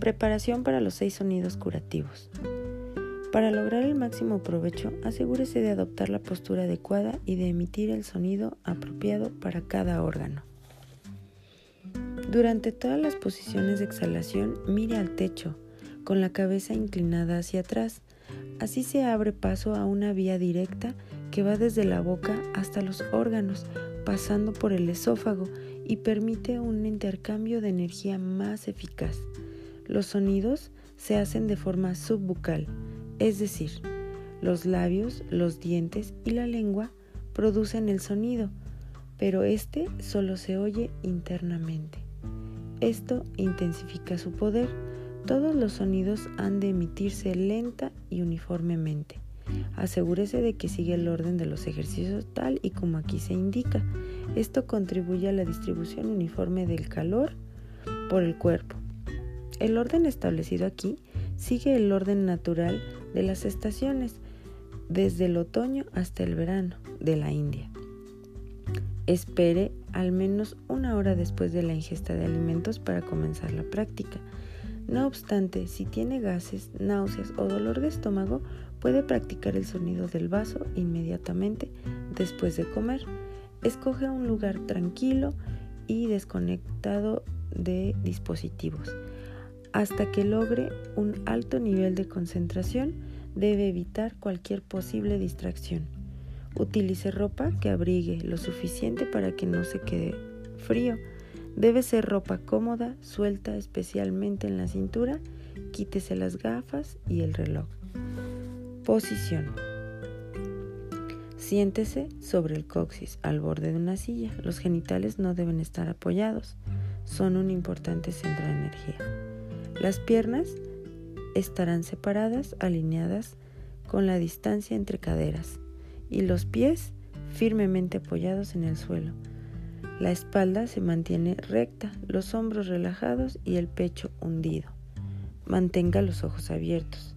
Preparación para los seis sonidos curativos. Para lograr el máximo provecho, asegúrese de adoptar la postura adecuada y de emitir el sonido apropiado para cada órgano. Durante todas las posiciones de exhalación, mire al techo, con la cabeza inclinada hacia atrás. Así se abre paso a una vía directa que va desde la boca hasta los órganos, pasando por el esófago y permite un intercambio de energía más eficaz. Los sonidos se hacen de forma subbucal, es decir, los labios, los dientes y la lengua producen el sonido, pero este solo se oye internamente. Esto intensifica su poder. Todos los sonidos han de emitirse lenta y uniformemente. Asegúrese de que sigue el orden de los ejercicios tal y como aquí se indica. Esto contribuye a la distribución uniforme del calor por el cuerpo. El orden establecido aquí sigue el orden natural de las estaciones, desde el otoño hasta el verano de la India. Espere al menos una hora después de la ingesta de alimentos para comenzar la práctica. No obstante, si tiene gases, náuseas o dolor de estómago, puede practicar el sonido del vaso inmediatamente después de comer. Escoge un lugar tranquilo y desconectado de dispositivos. Hasta que logre un alto nivel de concentración, debe evitar cualquier posible distracción. Utilice ropa que abrigue lo suficiente para que no se quede frío. Debe ser ropa cómoda, suelta especialmente en la cintura. Quítese las gafas y el reloj. Posición. Siéntese sobre el coxis al borde de una silla. Los genitales no deben estar apoyados. Son un importante centro de energía. Las piernas estarán separadas, alineadas con la distancia entre caderas y los pies firmemente apoyados en el suelo. La espalda se mantiene recta, los hombros relajados y el pecho hundido. Mantenga los ojos abiertos.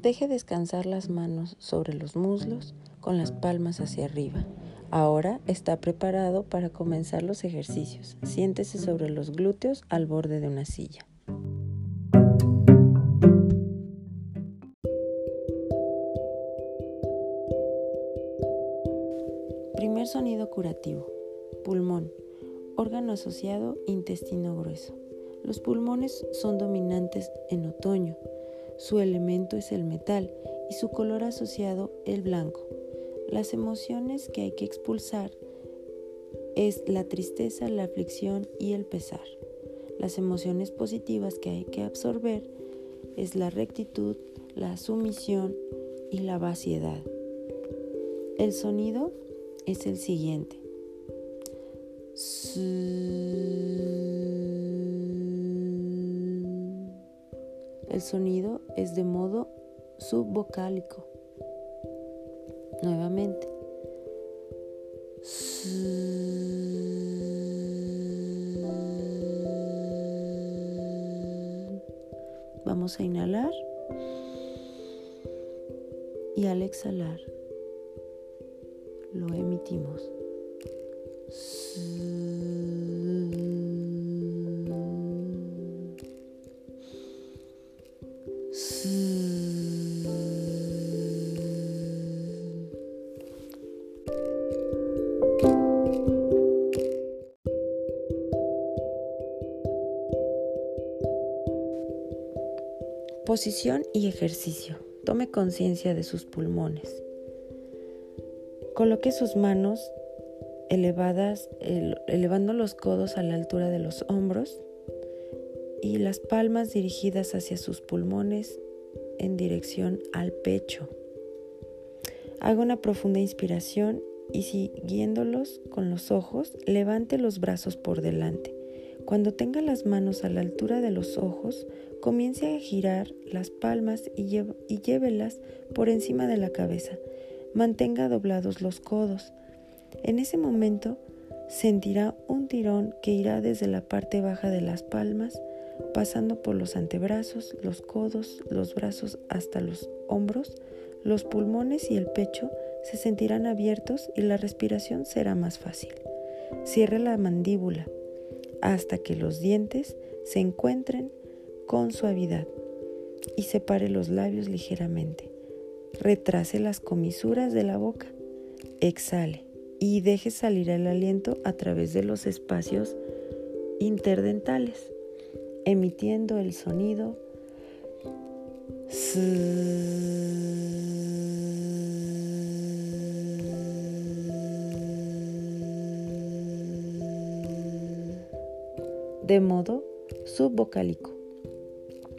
Deje descansar las manos sobre los muslos con las palmas hacia arriba. Ahora está preparado para comenzar los ejercicios. Siéntese sobre los glúteos al borde de una silla. Primer sonido curativo. Pulmón. Órgano asociado intestino grueso. Los pulmones son dominantes en otoño. Su elemento es el metal y su color asociado el blanco. Las emociones que hay que expulsar es la tristeza, la aflicción y el pesar. Las emociones positivas que hay que absorber es la rectitud, la sumisión y la vaciedad. El sonido es el siguiente. El sonido es de modo subvocálico. Nuevamente. Vamos a inhalar y al exhalar lo emitimos. Posición y ejercicio. Tome conciencia de sus pulmones. Coloque sus manos elevadas, elevando los codos a la altura de los hombros y las palmas dirigidas hacia sus pulmones en dirección al pecho. Haga una profunda inspiración y siguiéndolos con los ojos, levante los brazos por delante. Cuando tenga las manos a la altura de los ojos, comience a girar las palmas y, y llévelas por encima de la cabeza mantenga doblados los codos. En ese momento sentirá un tirón que irá desde la parte baja de las palmas, pasando por los antebrazos, los codos, los brazos hasta los hombros, los pulmones y el pecho se sentirán abiertos y la respiración será más fácil. Cierre la mandíbula hasta que los dientes se encuentren con suavidad y separe los labios ligeramente. Retrase las comisuras de la boca. Exhale y deje salir el aliento a través de los espacios interdentales, emitiendo el sonido de modo subvocálico,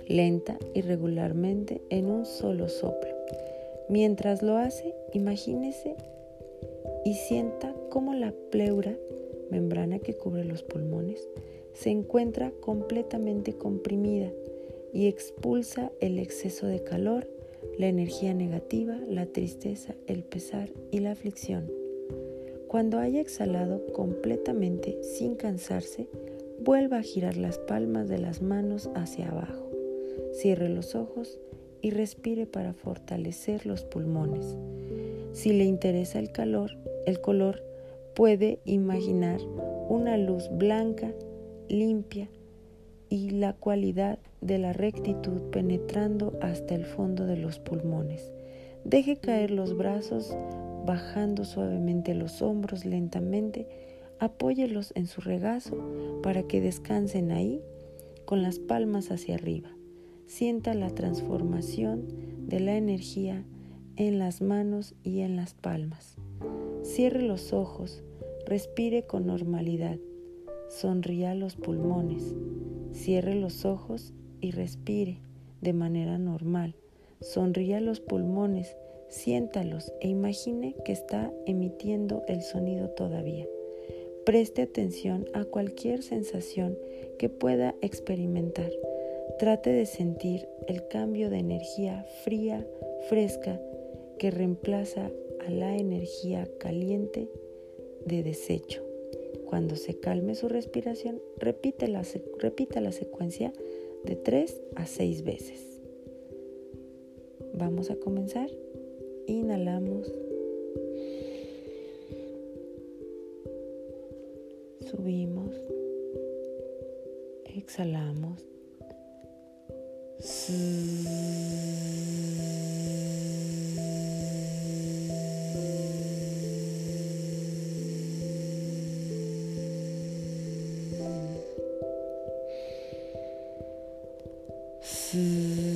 lenta y regularmente en un solo soplo. Mientras lo hace, imagínese y sienta cómo la pleura, membrana que cubre los pulmones, se encuentra completamente comprimida y expulsa el exceso de calor, la energía negativa, la tristeza, el pesar y la aflicción. Cuando haya exhalado completamente sin cansarse, vuelva a girar las palmas de las manos hacia abajo. Cierre los ojos y respire para fortalecer los pulmones. Si le interesa el calor, el color, puede imaginar una luz blanca, limpia y la cualidad de la rectitud penetrando hasta el fondo de los pulmones. Deje caer los brazos, bajando suavemente los hombros lentamente apóyelos en su regazo para que descansen ahí con las palmas hacia arriba. Sienta la transformación de la energía en las manos y en las palmas. Cierre los ojos, respire con normalidad, sonría los pulmones, cierre los ojos y respire de manera normal. Sonría los pulmones, siéntalos e imagine que está emitiendo el sonido todavía. Preste atención a cualquier sensación que pueda experimentar. Trate de sentir el cambio de energía fría, fresca, que reemplaza a la energía caliente de desecho. Cuando se calme su respiración, repite la, repita la secuencia de 3 a 6 veces. Vamos a comenzar. Inhalamos. subimos, exhalamos. 思思。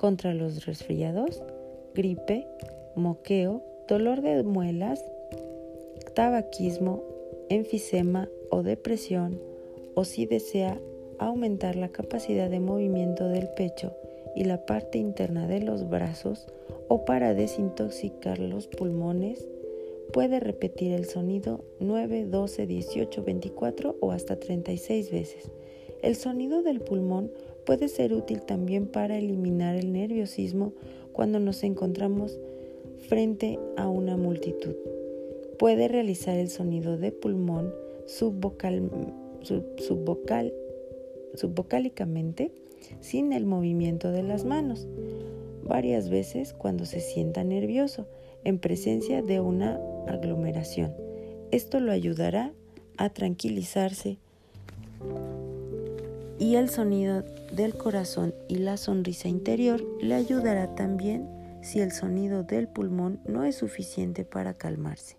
Contra los resfriados, gripe, moqueo, dolor de muelas, tabaquismo, enfisema o depresión, o si desea aumentar la capacidad de movimiento del pecho y la parte interna de los brazos o para desintoxicar los pulmones, puede repetir el sonido 9, 12, 18, 24 o hasta 36 veces. El sonido del pulmón puede ser útil también para eliminar el nerviosismo cuando nos encontramos frente a una multitud. Puede realizar el sonido de pulmón subvocal, subvocal, subvocálicamente sin el movimiento de las manos, varias veces cuando se sienta nervioso en presencia de una aglomeración. Esto lo ayudará a tranquilizarse y el sonido del corazón y la sonrisa interior le ayudará también si el sonido del pulmón no es suficiente para calmarse.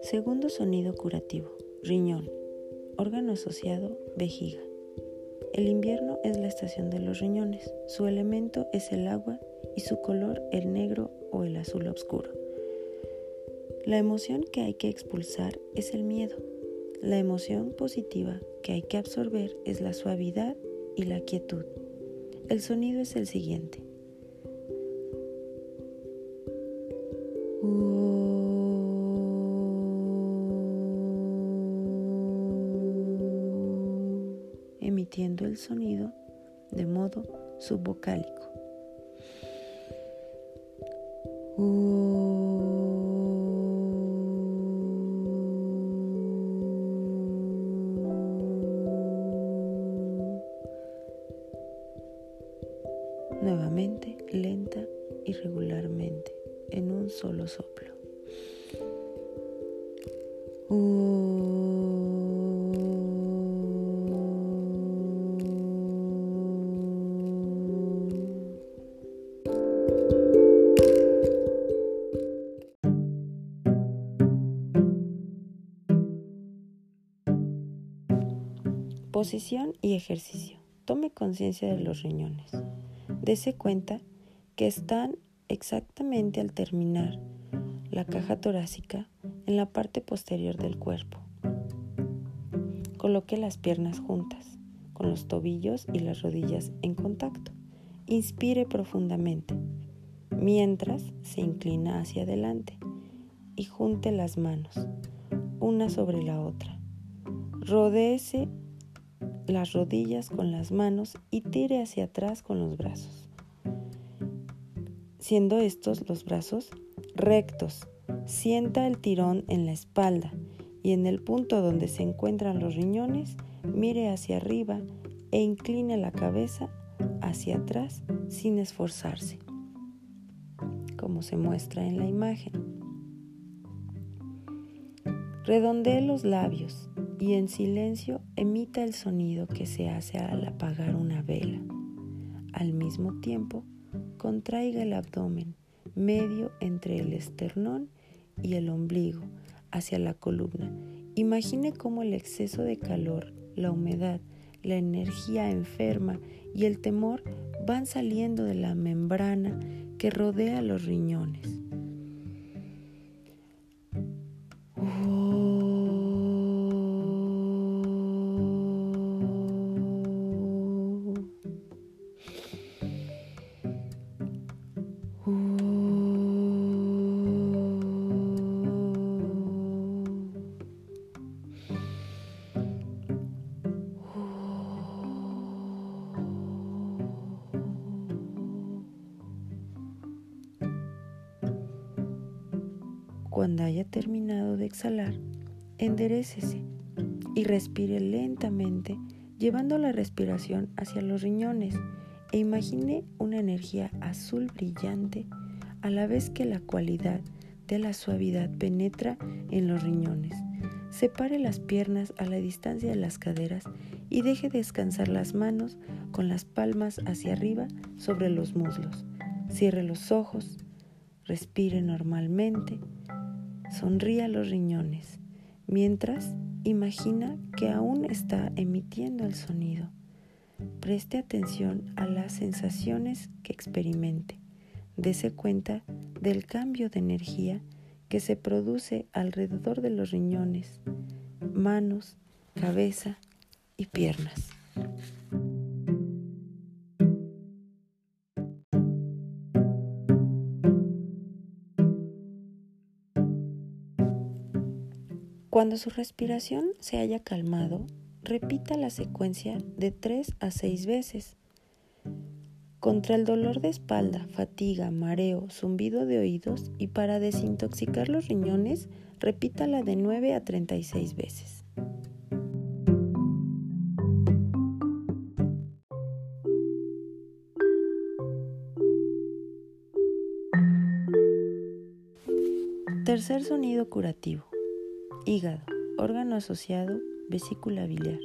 Segundo sonido curativo, riñón, órgano asociado, vejiga. El invierno es la estación de los riñones, su elemento es el agua y su color el negro o el azul oscuro. La emoción que hay que expulsar es el miedo. La emoción positiva que hay que absorber es la suavidad y la quietud. el sonido es el siguiente. emitiendo el sonido de modo subvocálico. Nuevamente, Posición y ejercicio. Tome conciencia de los riñones. Dese cuenta que están exactamente al terminar la caja torácica en la parte posterior del cuerpo. Coloque las piernas juntas, con los tobillos y las rodillas en contacto. Inspire profundamente, mientras se inclina hacia adelante y junte las manos, una sobre la otra. Rodéese las rodillas con las manos y tire hacia atrás con los brazos. Siendo estos los brazos rectos, sienta el tirón en la espalda y en el punto donde se encuentran los riñones, mire hacia arriba e incline la cabeza hacia atrás sin esforzarse, como se muestra en la imagen. Redondee los labios y en silencio emita el sonido que se hace al apagar una vela. Al mismo tiempo, contraiga el abdomen medio entre el esternón y el ombligo hacia la columna. Imagine cómo el exceso de calor, la humedad, la energía enferma y el temor van saliendo de la membrana que rodea los riñones. Terminado de exhalar, enderecese y respire lentamente, llevando la respiración hacia los riñones e imagine una energía azul brillante a la vez que la cualidad de la suavidad penetra en los riñones. Separe las piernas a la distancia de las caderas y deje descansar las manos con las palmas hacia arriba sobre los muslos. Cierre los ojos, respire normalmente Sonríe a los riñones, mientras imagina que aún está emitiendo el sonido. Preste atención a las sensaciones que experimente. Dese cuenta del cambio de energía que se produce alrededor de los riñones, manos, cabeza y piernas. Cuando su respiración se haya calmado, repita la secuencia de 3 a 6 veces. Contra el dolor de espalda, fatiga, mareo, zumbido de oídos y para desintoxicar los riñones, repítala de 9 a 36 veces. Tercer sonido curativo. Hígado, órgano asociado, vesícula biliar.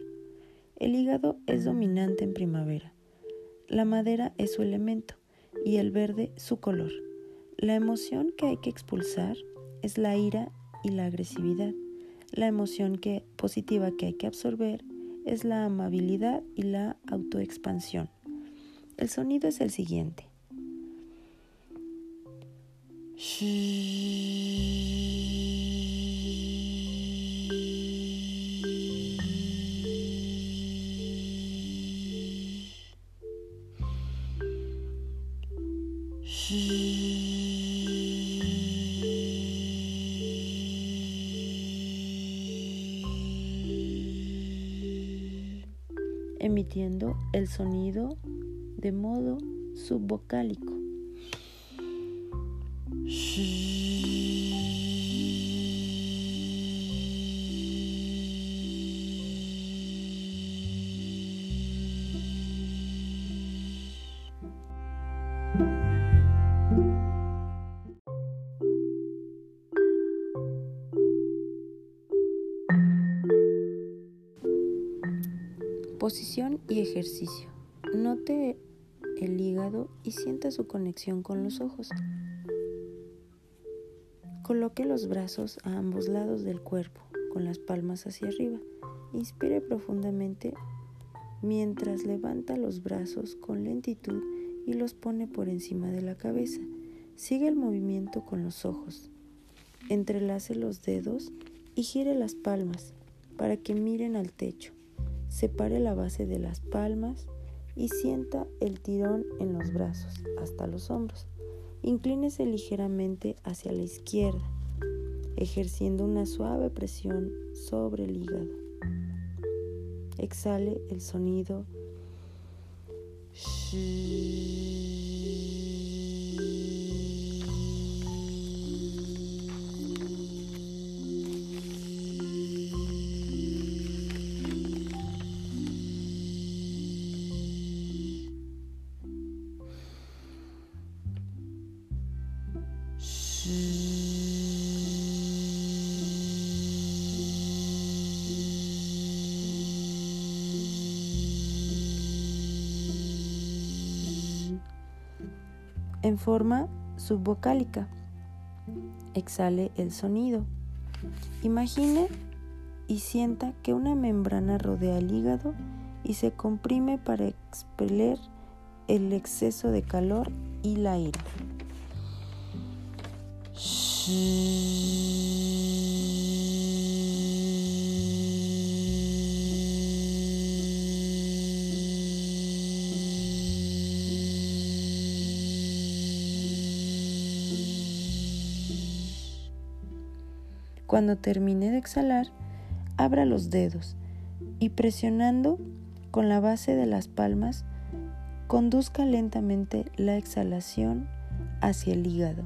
El hígado es dominante en primavera. La madera es su elemento y el verde su color. La emoción que hay que expulsar es la ira y la agresividad. La emoción que, positiva que hay que absorber es la amabilidad y la autoexpansión. El sonido es el siguiente. Emitiendo el sonido de modo subvocálico. Note el hígado y sienta su conexión con los ojos. Coloque los brazos a ambos lados del cuerpo, con las palmas hacia arriba. Inspire profundamente mientras levanta los brazos con lentitud y los pone por encima de la cabeza. Sigue el movimiento con los ojos. Entrelace los dedos y gire las palmas para que miren al techo. Separe la base de las palmas y sienta el tirón en los brazos hasta los hombros. Inclínese ligeramente hacia la izquierda, ejerciendo una suave presión sobre el hígado. Exhale el sonido. En forma subvocálica. Exhale el sonido. Imagine y sienta que una membrana rodea el hígado y se comprime para expeler el exceso de calor y la ira. Cuando termine de exhalar, abra los dedos y presionando con la base de las palmas, conduzca lentamente la exhalación hacia el hígado.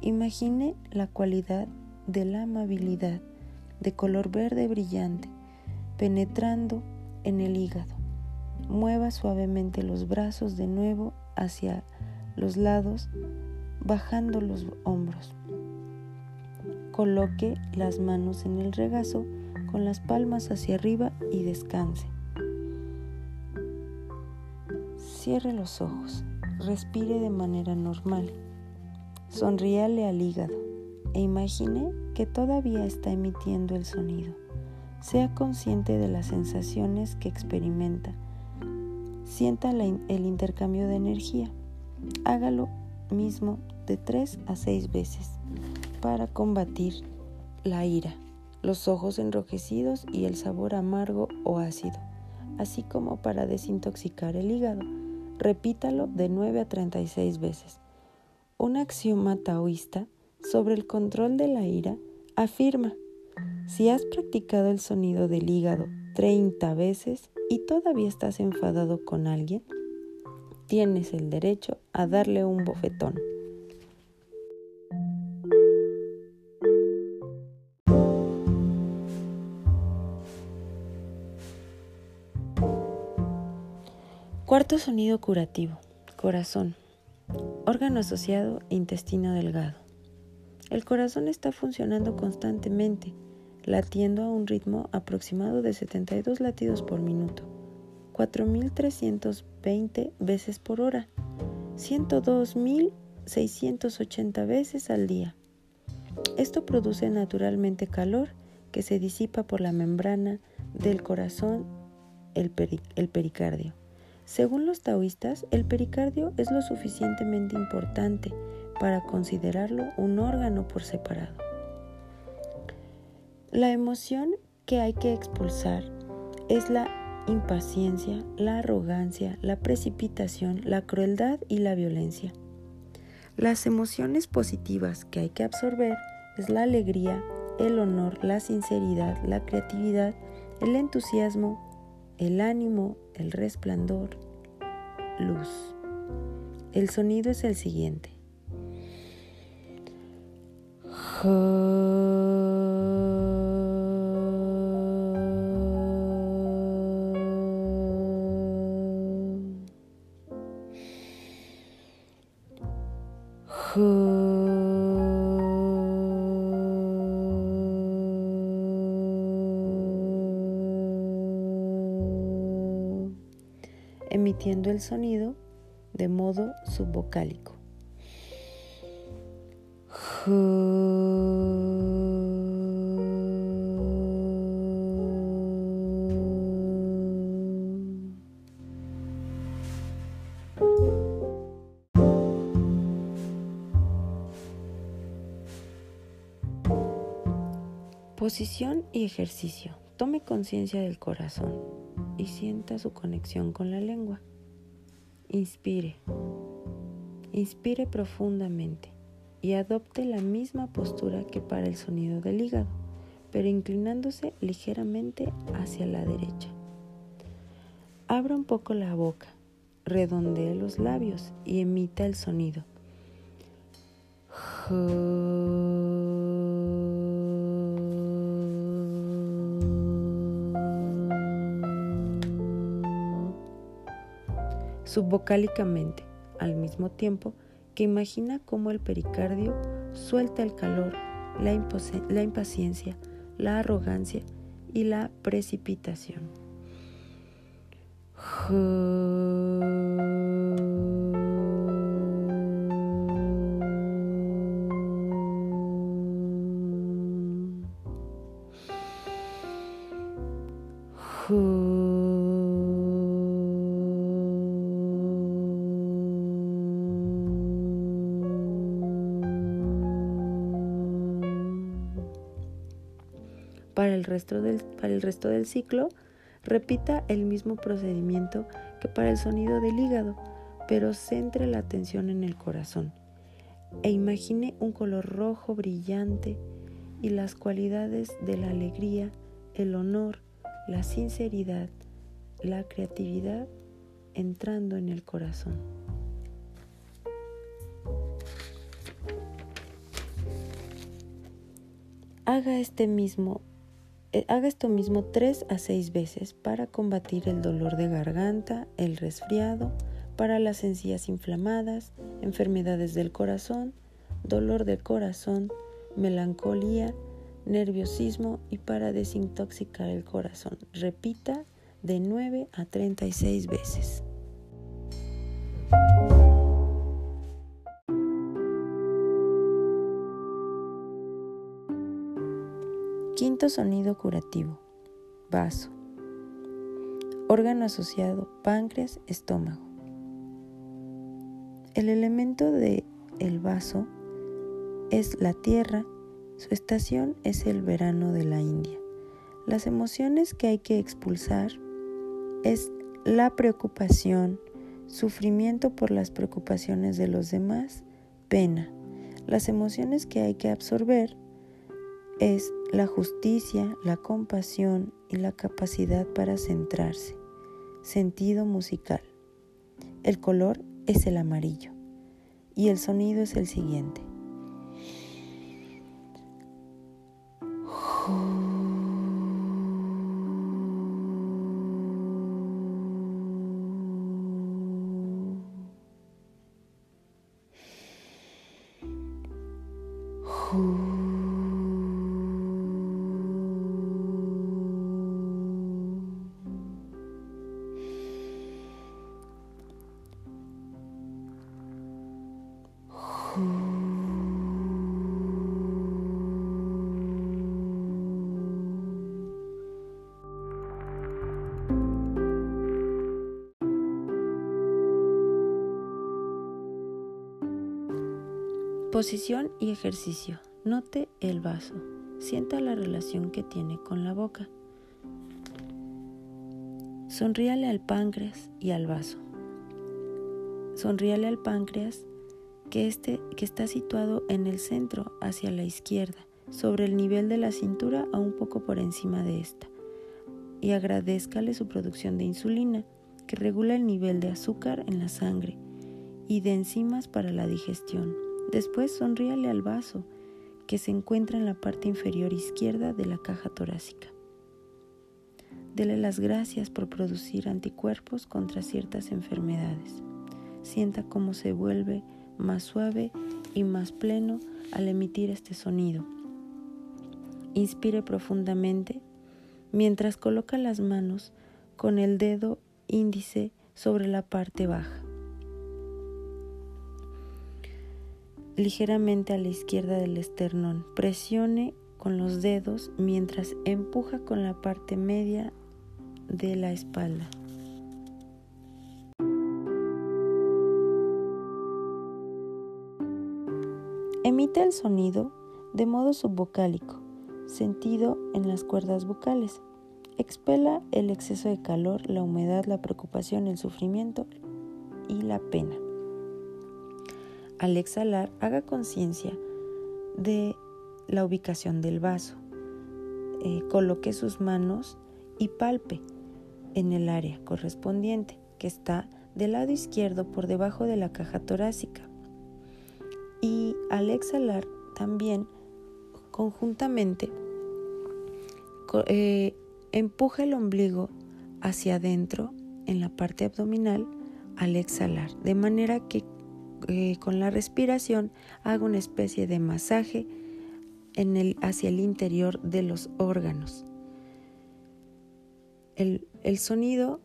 Imagine la cualidad de la amabilidad de color verde brillante penetrando en el hígado. Mueva suavemente los brazos de nuevo hacia los lados, bajando los hombros. Coloque las manos en el regazo con las palmas hacia arriba y descanse. Cierre los ojos, respire de manera normal, sonríale al hígado e imagine que todavía está emitiendo el sonido. Sea consciente de las sensaciones que experimenta. Sienta el intercambio de energía. Hágalo mismo de 3 a 6 veces para combatir la ira, los ojos enrojecidos y el sabor amargo o ácido, así como para desintoxicar el hígado. Repítalo de 9 a 36 veces. Un axioma taoísta sobre el control de la ira afirma, si has practicado el sonido del hígado 30 veces y todavía estás enfadado con alguien, tienes el derecho a darle un bofetón. Cuarto sonido curativo. Corazón. Órgano asociado intestino delgado. El corazón está funcionando constantemente, latiendo a un ritmo aproximado de 72 latidos por minuto, 4.320 veces por hora, 102.680 veces al día. Esto produce naturalmente calor que se disipa por la membrana del corazón, el, el pericardio. Según los taoístas, el pericardio es lo suficientemente importante para considerarlo un órgano por separado. La emoción que hay que expulsar es la impaciencia, la arrogancia, la precipitación, la crueldad y la violencia. Las emociones positivas que hay que absorber es la alegría, el honor, la sinceridad, la creatividad, el entusiasmo, el ánimo, el resplandor, luz. El sonido es el siguiente. Emitiendo el sonido de modo subvocálico. Posición y ejercicio. Tome conciencia del corazón y sienta su conexión con la lengua. Inspire. Inspire profundamente y adopte la misma postura que para el sonido del hígado, pero inclinándose ligeramente hacia la derecha. Abra un poco la boca, redondee los labios y emita el sonido. Subvocálicamente, al mismo tiempo que imagina cómo el pericardio suelta el calor, la, impaciencia, la arrogancia y la precipitación. Para el resto del ciclo, repita el mismo procedimiento que para el sonido del hígado, pero centre la atención en el corazón e imagine un color rojo brillante y las cualidades de la alegría, el honor, la sinceridad, la creatividad entrando en el corazón. Haga este mismo haga esto mismo tres a seis veces para combatir el dolor de garganta, el resfriado, para las encías inflamadas, enfermedades del corazón, dolor de corazón, melancolía, nerviosismo y para desintoxicar el corazón. Repita de 9 a 36 veces. Sonido curativo. Vaso. Órgano asociado páncreas, estómago. El elemento de el vaso es la tierra, su estación es el verano de la India. Las emociones que hay que expulsar es la preocupación, sufrimiento por las preocupaciones de los demás, pena. Las emociones que hay que absorber es la justicia, la compasión y la capacidad para centrarse. Sentido musical. El color es el amarillo y el sonido es el siguiente. Posición y ejercicio. Note el vaso. Sienta la relación que tiene con la boca. Sonríale al páncreas y al vaso. Sonríale al páncreas que, este, que está situado en el centro hacia la izquierda, sobre el nivel de la cintura a un poco por encima de esta. Y agradezcale su producción de insulina, que regula el nivel de azúcar en la sangre y de enzimas para la digestión. Después sonríale al vaso, que se encuentra en la parte inferior izquierda de la caja torácica. Dele las gracias por producir anticuerpos contra ciertas enfermedades. Sienta cómo se vuelve más suave y más pleno al emitir este sonido. Inspire profundamente mientras coloca las manos con el dedo índice sobre la parte baja. Ligeramente a la izquierda del esternón. Presione con los dedos mientras empuja con la parte media de la espalda. Emite el sonido de modo subvocálico, sentido en las cuerdas vocales. Expela el exceso de calor, la humedad, la preocupación, el sufrimiento y la pena. Al exhalar, haga conciencia de la ubicación del vaso. Eh, coloque sus manos y palpe en el área correspondiente, que está del lado izquierdo por debajo de la caja torácica. Y al exhalar también conjuntamente eh, empuja el ombligo hacia adentro en la parte abdominal al exhalar, de manera que eh, con la respiración haga una especie de masaje en el, hacia el interior de los órganos. El, sonido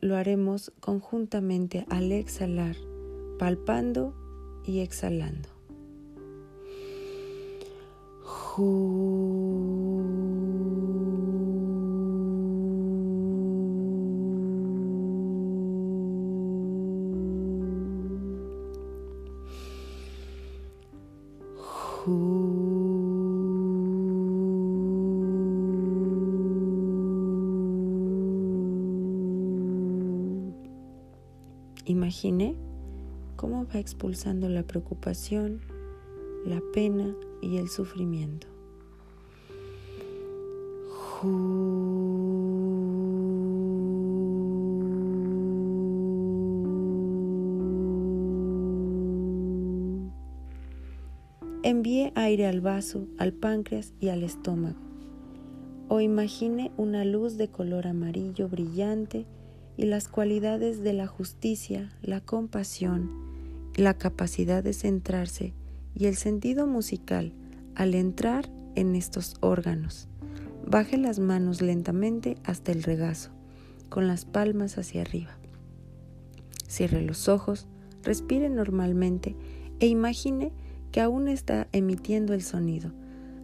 lo haremos conjuntamente al exhalar, palpando y exhalando. Imagine cómo va expulsando la preocupación, la pena y el sufrimiento. Envíe aire al vaso, al páncreas y al estómago. O imagine una luz de color amarillo brillante y las cualidades de la justicia, la compasión, la capacidad de centrarse y el sentido musical al entrar en estos órganos. Baje las manos lentamente hasta el regazo, con las palmas hacia arriba. Cierre los ojos, respire normalmente e imagine que aún está emitiendo el sonido.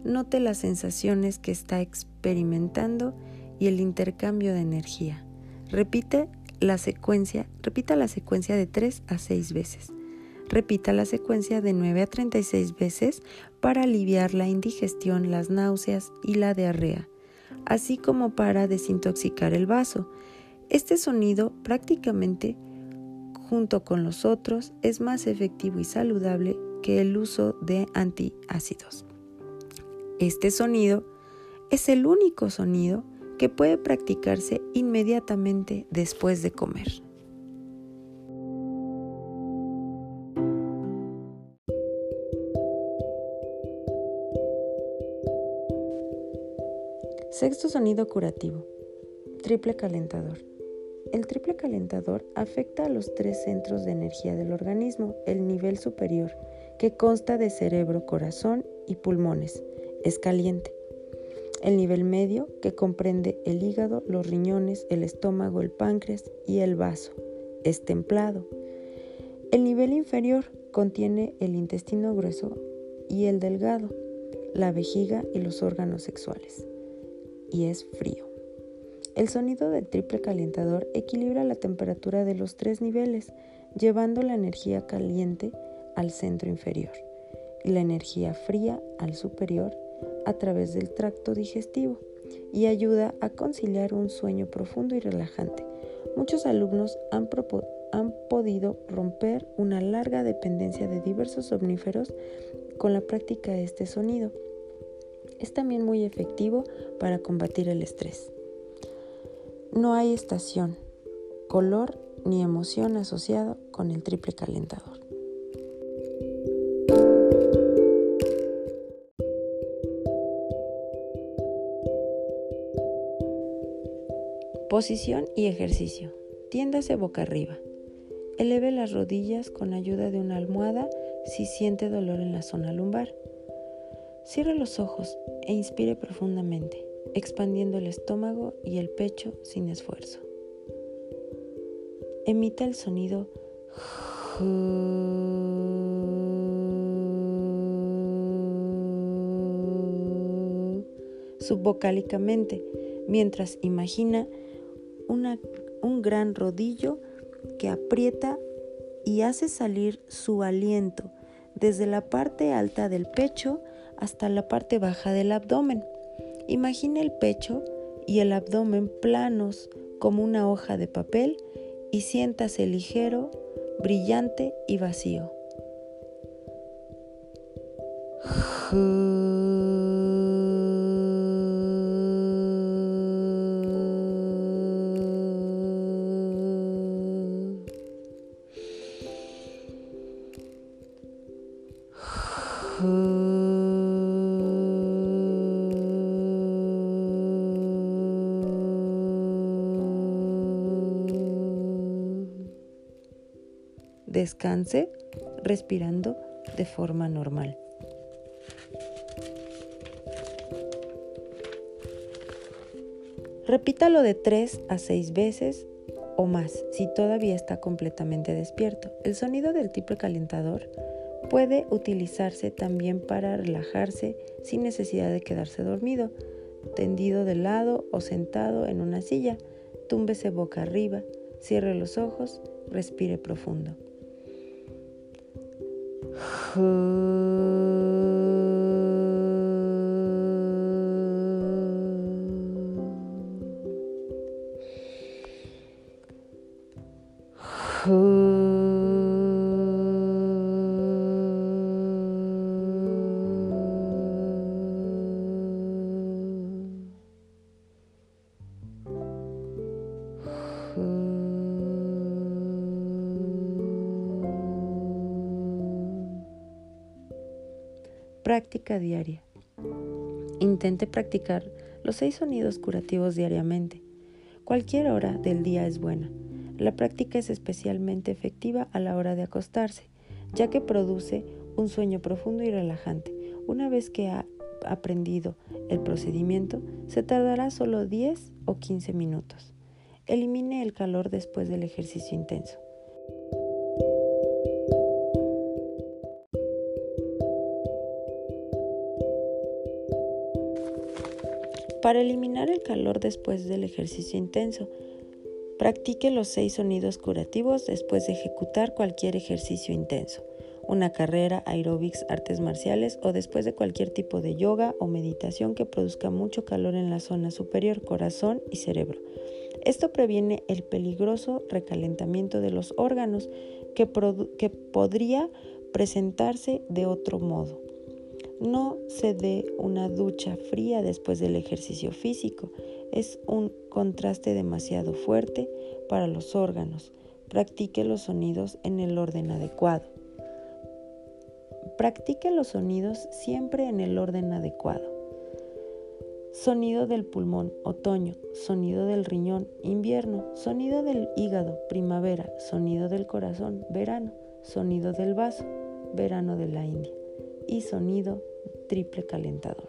Note las sensaciones que está experimentando y el intercambio de energía. Repite la secuencia, repita la secuencia de 3 a 6 veces. Repita la secuencia de 9 a 36 veces para aliviar la indigestión, las náuseas y la diarrea, así como para desintoxicar el vaso. Este sonido prácticamente junto con los otros es más efectivo y saludable que el uso de antiácidos. Este sonido es el único sonido que puede practicarse inmediatamente después de comer. Sexto sonido curativo. Triple calentador. El triple calentador afecta a los tres centros de energía del organismo, el nivel superior, que consta de cerebro, corazón y pulmones. Es caliente. El nivel medio, que comprende el hígado, los riñones, el estómago, el páncreas y el vaso, es templado. El nivel inferior contiene el intestino grueso y el delgado, la vejiga y los órganos sexuales, y es frío. El sonido del triple calentador equilibra la temperatura de los tres niveles, llevando la energía caliente al centro inferior y la energía fría al superior a través del tracto digestivo. y ayuda a conciliar un sueño profundo y relajante. Muchos alumnos han, podido romper una larga dependencia de diversos somníferos con la práctica de este sonido. Es también muy efectivo para combatir el estrés. No hay estación, color ni emoción asociado con el triple calentador. Posición y ejercicio. Tiéndase boca arriba. Eleve las rodillas con ayuda de una almohada si siente dolor en la zona lumbar. Cierre los ojos e inspire profundamente, expandiendo el estómago y el pecho sin esfuerzo. Emita el sonido subvocálicamente mientras imagina un gran rodillo que aprieta y hace salir su aliento desde la parte alta del pecho hasta la parte baja del abdomen. Imagine el pecho y el abdomen planos como una hoja de papel y siéntase ligero, brillante y vacío. Descanse respirando de forma normal. Repítalo de 3 a 6 veces o más si todavía está completamente despierto. El sonido del tipo calentador Puede utilizarse también para relajarse sin necesidad de quedarse dormido, tendido de lado o sentado en una silla. Túmbese boca arriba, cierre los ojos, respire profundo. who Práctica diaria. Intente practicar los seis sonidos curativos diariamente. Cualquier hora del día es buena. La práctica es especialmente efectiva a la hora de acostarse, ya que produce un sueño profundo y relajante. Una vez que ha aprendido el procedimiento, se tardará solo 10 o 15 minutos. Elimine el calor después del ejercicio intenso. Para eliminar el calor después del ejercicio intenso, practique los seis sonidos curativos después de ejecutar cualquier ejercicio intenso, una carrera, aeróbics, artes marciales o después de cualquier tipo de yoga o meditación que produzca mucho calor en la zona superior, corazón y cerebro. Esto previene el peligroso recalentamiento de los órganos que, que podría presentarse de otro modo. No se dé una ducha fría después del ejercicio físico. Es un contraste demasiado fuerte para los órganos. Practique los sonidos en el orden adecuado. Practique los sonidos siempre en el orden adecuado. Sonido del pulmón, otoño. Sonido del riñón, invierno. Sonido del hígado, primavera. Sonido del corazón, verano. Sonido del vaso, verano de la India. Y sonido triple calentador.